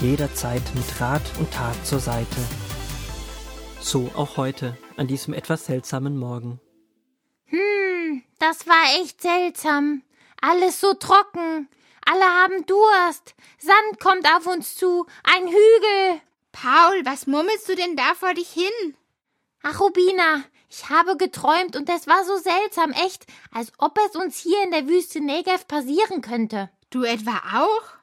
jederzeit mit Rat und Tat zur Seite. So auch heute, an diesem etwas seltsamen Morgen. Das war echt seltsam. Alles so trocken. Alle haben Durst. Sand kommt auf uns zu. Ein Hügel. Paul, was murmelst du denn da vor dich hin? Ach, Rubina, ich habe geträumt und es war so seltsam, echt, als ob es uns hier in der Wüste Negev passieren könnte. Du etwa auch?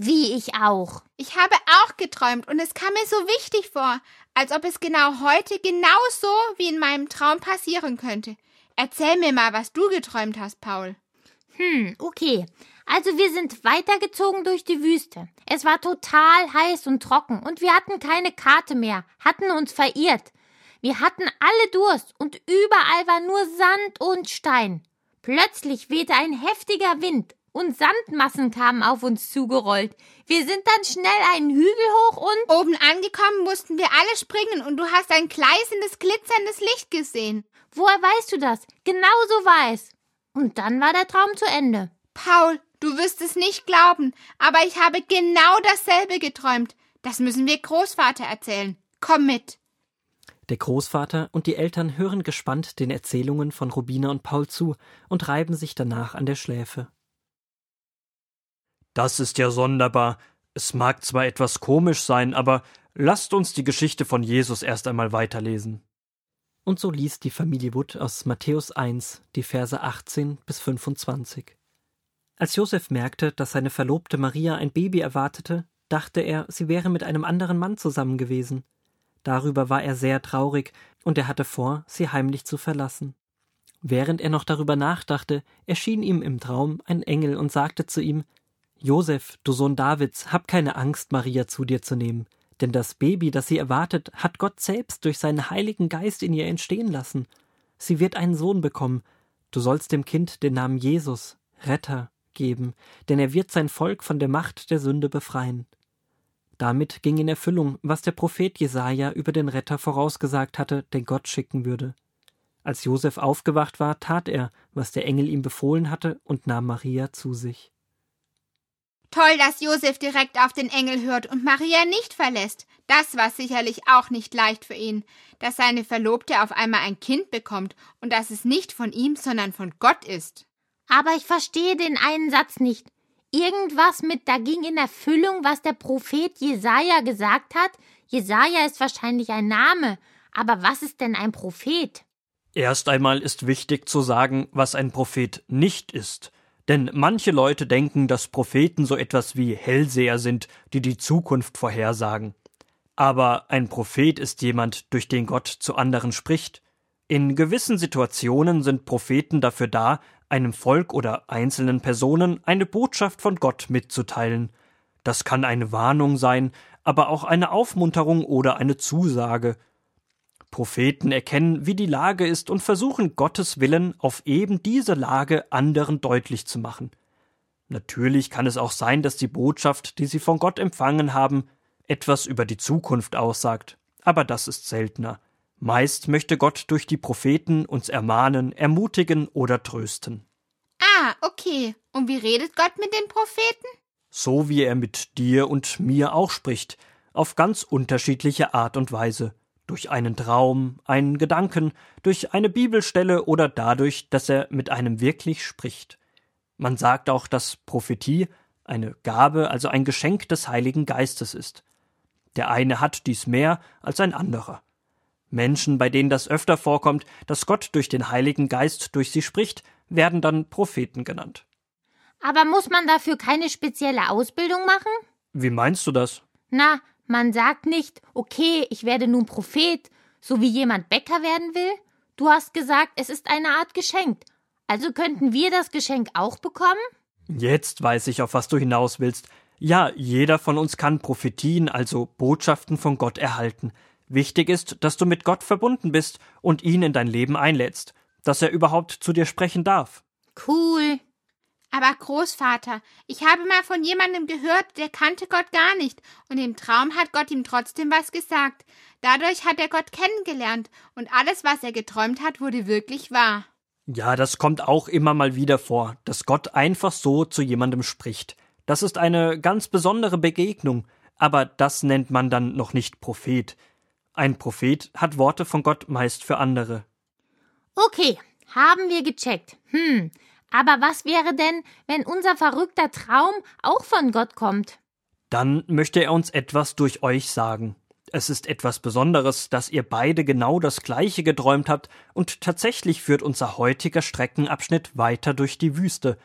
Wie ich auch. Ich habe auch geträumt und es kam mir so wichtig vor, als ob es genau heute genauso wie in meinem Traum passieren könnte. Erzähl mir mal, was du geträumt hast, Paul. Hm, okay. Also wir sind weitergezogen durch die Wüste. Es war total heiß und trocken und wir hatten keine Karte mehr, hatten uns verirrt. Wir hatten alle Durst und überall war nur Sand und Stein. Plötzlich wehte ein heftiger Wind und Sandmassen kamen auf uns zugerollt. Wir sind dann schnell einen Hügel hoch und oben angekommen mussten wir alle springen und du hast ein gleißendes, glitzerndes Licht gesehen. Woher weißt du das? Genau so war es. Und dann war der Traum zu Ende. Paul, du wirst es nicht glauben, aber ich habe genau dasselbe geträumt. Das müssen wir Großvater erzählen. Komm mit. Der Großvater und die Eltern hören gespannt den Erzählungen von Rubina und Paul zu und reiben sich danach an der Schläfe. Das ist ja sonderbar. Es mag zwar etwas komisch sein, aber lasst uns die Geschichte von Jesus erst einmal weiterlesen. Und so liest die Familie Wood aus Matthäus 1 die Verse 18 bis 25. Als Josef merkte, dass seine Verlobte Maria ein Baby erwartete, dachte er, sie wäre mit einem anderen Mann zusammen gewesen. Darüber war er sehr traurig, und er hatte vor, sie heimlich zu verlassen. Während er noch darüber nachdachte, erschien ihm im Traum ein Engel und sagte zu ihm Josef, du Sohn Davids, hab keine Angst, Maria zu dir zu nehmen, denn das Baby, das sie erwartet, hat Gott selbst durch seinen Heiligen Geist in ihr entstehen lassen. Sie wird einen Sohn bekommen. Du sollst dem Kind den Namen Jesus, Retter, geben, denn er wird sein Volk von der Macht der Sünde befreien. Damit ging in Erfüllung, was der Prophet Jesaja über den Retter vorausgesagt hatte, den Gott schicken würde. Als Josef aufgewacht war, tat er, was der Engel ihm befohlen hatte, und nahm Maria zu sich. Toll, dass Josef direkt auf den Engel hört und Maria nicht verlässt. Das war sicherlich auch nicht leicht für ihn, dass seine Verlobte auf einmal ein Kind bekommt und dass es nicht von ihm, sondern von Gott ist. Aber ich verstehe den einen Satz nicht. Irgendwas mit da ging in Erfüllung, was der Prophet Jesaja gesagt hat. Jesaja ist wahrscheinlich ein Name. Aber was ist denn ein Prophet? Erst einmal ist wichtig zu sagen, was ein Prophet nicht ist. Denn manche Leute denken, dass Propheten so etwas wie Hellseher sind, die die Zukunft vorhersagen. Aber ein Prophet ist jemand, durch den Gott zu anderen spricht. In gewissen Situationen sind Propheten dafür da, einem Volk oder einzelnen Personen eine Botschaft von Gott mitzuteilen. Das kann eine Warnung sein, aber auch eine Aufmunterung oder eine Zusage. Propheten erkennen, wie die Lage ist und versuchen Gottes Willen auf eben diese Lage anderen deutlich zu machen. Natürlich kann es auch sein, dass die Botschaft, die sie von Gott empfangen haben, etwas über die Zukunft aussagt, aber das ist seltener. Meist möchte Gott durch die Propheten uns ermahnen, ermutigen oder trösten. Ah, okay. Und wie redet Gott mit den Propheten? So wie er mit dir und mir auch spricht, auf ganz unterschiedliche Art und Weise durch einen Traum, einen Gedanken, durch eine Bibelstelle oder dadurch, dass er mit einem wirklich spricht. Man sagt auch, dass Prophetie eine Gabe, also ein Geschenk des Heiligen Geistes ist. Der eine hat dies mehr als ein anderer. Menschen, bei denen das öfter vorkommt, dass Gott durch den Heiligen Geist durch sie spricht, werden dann Propheten genannt. Aber muss man dafür keine spezielle Ausbildung machen? Wie meinst du das? Na, man sagt nicht, okay, ich werde nun Prophet, so wie jemand Bäcker werden will. Du hast gesagt, es ist eine Art Geschenk. Also könnten wir das Geschenk auch bekommen? Jetzt weiß ich, auf was du hinaus willst. Ja, jeder von uns kann Prophetien, also Botschaften von Gott erhalten. Wichtig ist, dass du mit Gott verbunden bist und ihn in dein Leben einlädst, dass er überhaupt zu dir sprechen darf. Cool. Aber Großvater, ich habe mal von jemandem gehört, der kannte Gott gar nicht, und im Traum hat Gott ihm trotzdem was gesagt. Dadurch hat er Gott kennengelernt, und alles, was er geträumt hat, wurde wirklich wahr. Ja, das kommt auch immer mal wieder vor, dass Gott einfach so zu jemandem spricht. Das ist eine ganz besondere Begegnung, aber das nennt man dann noch nicht Prophet. Ein Prophet hat Worte von Gott meist für andere. Okay, haben wir gecheckt. Hm, aber was wäre denn, wenn unser verrückter Traum auch von Gott kommt? Dann möchte er uns etwas durch euch sagen. Es ist etwas Besonderes, dass ihr beide genau das gleiche geträumt habt, und tatsächlich führt unser heutiger Streckenabschnitt weiter durch die Wüste.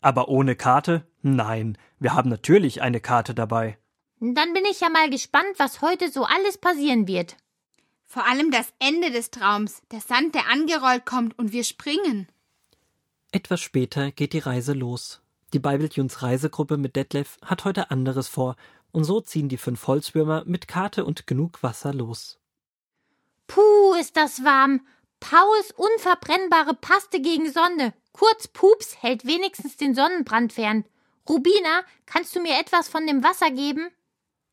Aber ohne Karte? Nein, wir haben natürlich eine Karte dabei. Dann bin ich ja mal gespannt, was heute so alles passieren wird. Vor allem das Ende des Traums, der Sand, der angerollt kommt und wir springen. Etwas später geht die Reise los. Die Bibeltunes Reisegruppe mit Detlef hat heute anderes vor, und so ziehen die fünf Holzwürmer mit Karte und genug Wasser los. Puh, ist das warm. Pauls unverbrennbare Paste gegen Sonne. Kurz Pups hält wenigstens den Sonnenbrand fern. Rubina, kannst du mir etwas von dem Wasser geben?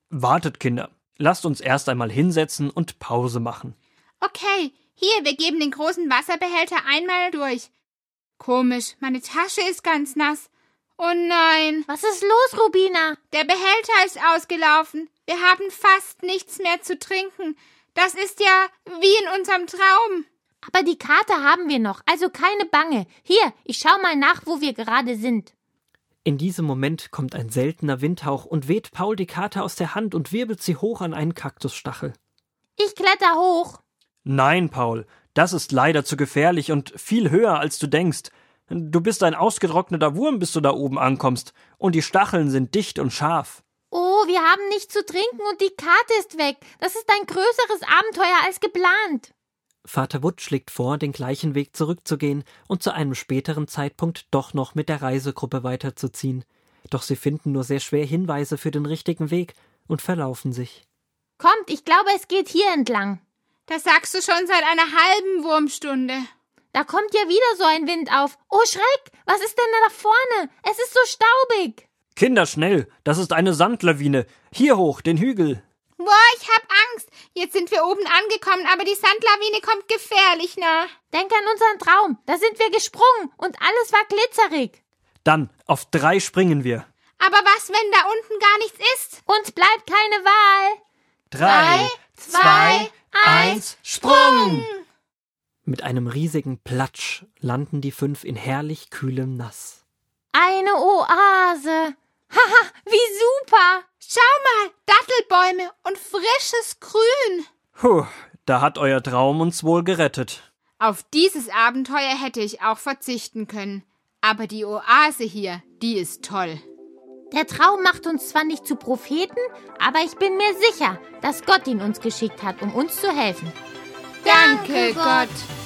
Wartet, Kinder. Lasst uns erst einmal hinsetzen und Pause machen. Okay, hier, wir geben den großen Wasserbehälter einmal durch. Komisch, meine Tasche ist ganz nass. Oh nein. Was ist los, Rubina? Der Behälter ist ausgelaufen. Wir haben fast nichts mehr zu trinken. Das ist ja wie in unserem Traum. Aber die Karte haben wir noch, also keine Bange. Hier, ich schau mal nach, wo wir gerade sind. In diesem Moment kommt ein seltener Windhauch und weht Paul die Karte aus der Hand und wirbelt sie hoch an einen Kaktusstachel. Ich kletter hoch. Nein, Paul, das ist leider zu gefährlich und viel höher, als du denkst. Du bist ein ausgetrockneter Wurm, bis du da oben ankommst, und die Stacheln sind dicht und scharf. Oh, wir haben nichts zu trinken und die Karte ist weg. Das ist ein größeres Abenteuer als geplant. Vater Wood schlägt vor, den gleichen Weg zurückzugehen und zu einem späteren Zeitpunkt doch noch mit der Reisegruppe weiterzuziehen. Doch sie finden nur sehr schwer Hinweise für den richtigen Weg und verlaufen sich. Kommt, ich glaube, es geht hier entlang. Das sagst du schon seit einer halben Wurmstunde. Da kommt ja wieder so ein Wind auf. Oh Schreck, was ist denn da vorne? Es ist so staubig. Kinder, schnell, das ist eine Sandlawine. Hier hoch, den Hügel. Boah, ich hab Angst. Jetzt sind wir oben angekommen, aber die Sandlawine kommt gefährlich nah. Denk an unseren Traum. Da sind wir gesprungen und alles war glitzerig. Dann, auf drei springen wir. Aber was, wenn da unten gar nichts ist? Uns bleibt keine Wahl. Drei, zwei, eins, Sprung! Mit einem riesigen Platsch landen die fünf in herrlich kühlem Nass. Eine Oase. Haha, wie super. Schau mal, Dattelbäume und frisches Grün. Puh, da hat euer Traum uns wohl gerettet. Auf dieses Abenteuer hätte ich auch verzichten können. Aber die Oase hier, die ist toll. Der Traum macht uns zwar nicht zu Propheten, aber ich bin mir sicher, dass Gott ihn uns geschickt hat, um uns zu helfen. Danke, Gott.